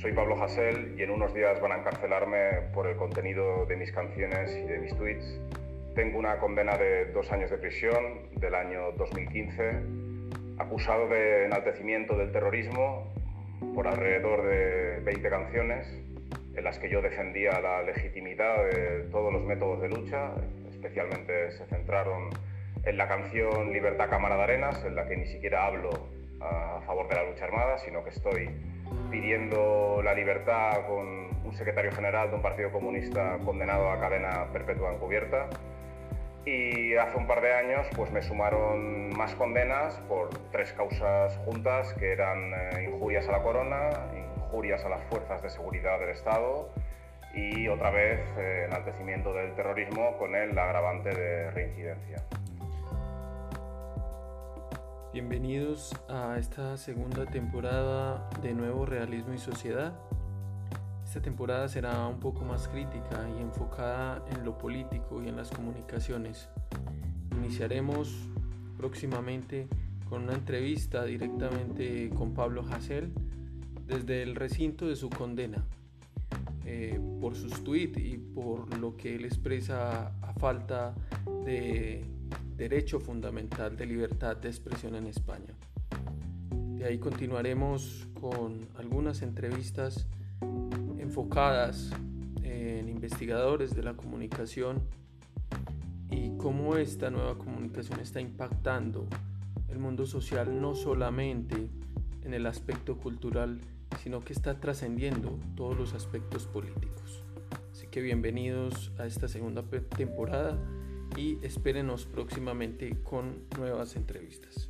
Soy Pablo Hasél y en unos días van a encarcelarme por el contenido de mis canciones y de mis tweets. Tengo una condena de dos años de prisión del año 2015, acusado de enaltecimiento del terrorismo por alrededor de 20 canciones en las que yo defendía la legitimidad de todos los métodos de lucha, especialmente se centraron en la canción Libertad Cámara de Arenas, en la que ni siquiera hablo a favor de la lucha armada, sino que estoy pidiendo la libertad con un secretario general de un partido comunista condenado a cadena perpetua encubierta. Y hace un par de años pues me sumaron más condenas por tres causas juntas que eran eh, injurias a la corona, injurias a las fuerzas de seguridad del Estado y otra vez eh, enaltecimiento del terrorismo con el agravante de reincidencia. Bienvenidos a esta segunda temporada de Nuevo Realismo y Sociedad. Esta temporada será un poco más crítica y enfocada en lo político y en las comunicaciones. Iniciaremos próximamente con una entrevista directamente con Pablo Hassel desde el recinto de su condena eh, por sus tweets y por lo que él expresa a falta de derecho fundamental de libertad de expresión en España. De ahí continuaremos con algunas entrevistas enfocadas en investigadores de la comunicación y cómo esta nueva comunicación está impactando el mundo social no solamente en el aspecto cultural, sino que está trascendiendo todos los aspectos políticos. Así que bienvenidos a esta segunda temporada y espérenos próximamente con nuevas entrevistas.